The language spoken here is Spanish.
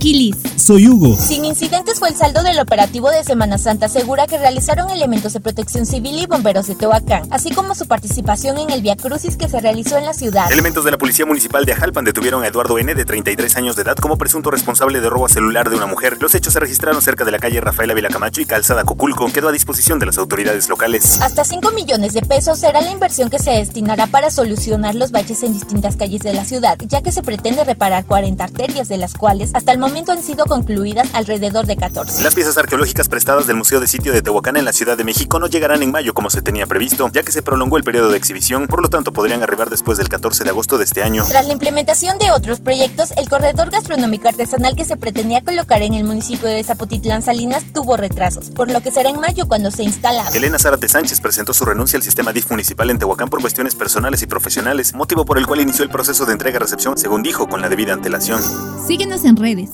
Aquiles. Soy Hugo. Sin incidentes fue el saldo del operativo de Semana Santa Segura que realizaron elementos de protección civil y bomberos de Tehuacán, así como su participación en el Via Crucis que se realizó en la ciudad. Elementos de la Policía Municipal de Ajalpan detuvieron a Eduardo N., de 33 años de edad, como presunto responsable de robo celular de una mujer. Los hechos se registraron cerca de la calle Rafaela Vilacamacho y Calzada Coculco. Quedó a disposición de las autoridades locales. Hasta 5 millones de pesos será la inversión que se destinará para solucionar los baches en distintas calles de la ciudad, ya que se pretende reparar 40 arterias, de las cuales hasta el momento han sido concluidas alrededor de 14. Las piezas arqueológicas prestadas del Museo de Sitio de Tehuacán en la Ciudad de México no llegarán en mayo como se tenía previsto, ya que se prolongó el periodo de exhibición, por lo tanto podrían arribar después del 14 de agosto de este año. Tras la implementación de otros proyectos, el corredor gastronómico artesanal que se pretendía colocar en el municipio de Zapotitlán Salinas tuvo retrasos, por lo que será en mayo cuando se instala. Elena Zárate Sánchez presentó su renuncia al sistema DIF municipal en Tehuacán por cuestiones personales y profesionales, motivo por el cual inició el proceso de entrega-recepción, según dijo, con la debida antelación. Síguenos en redes.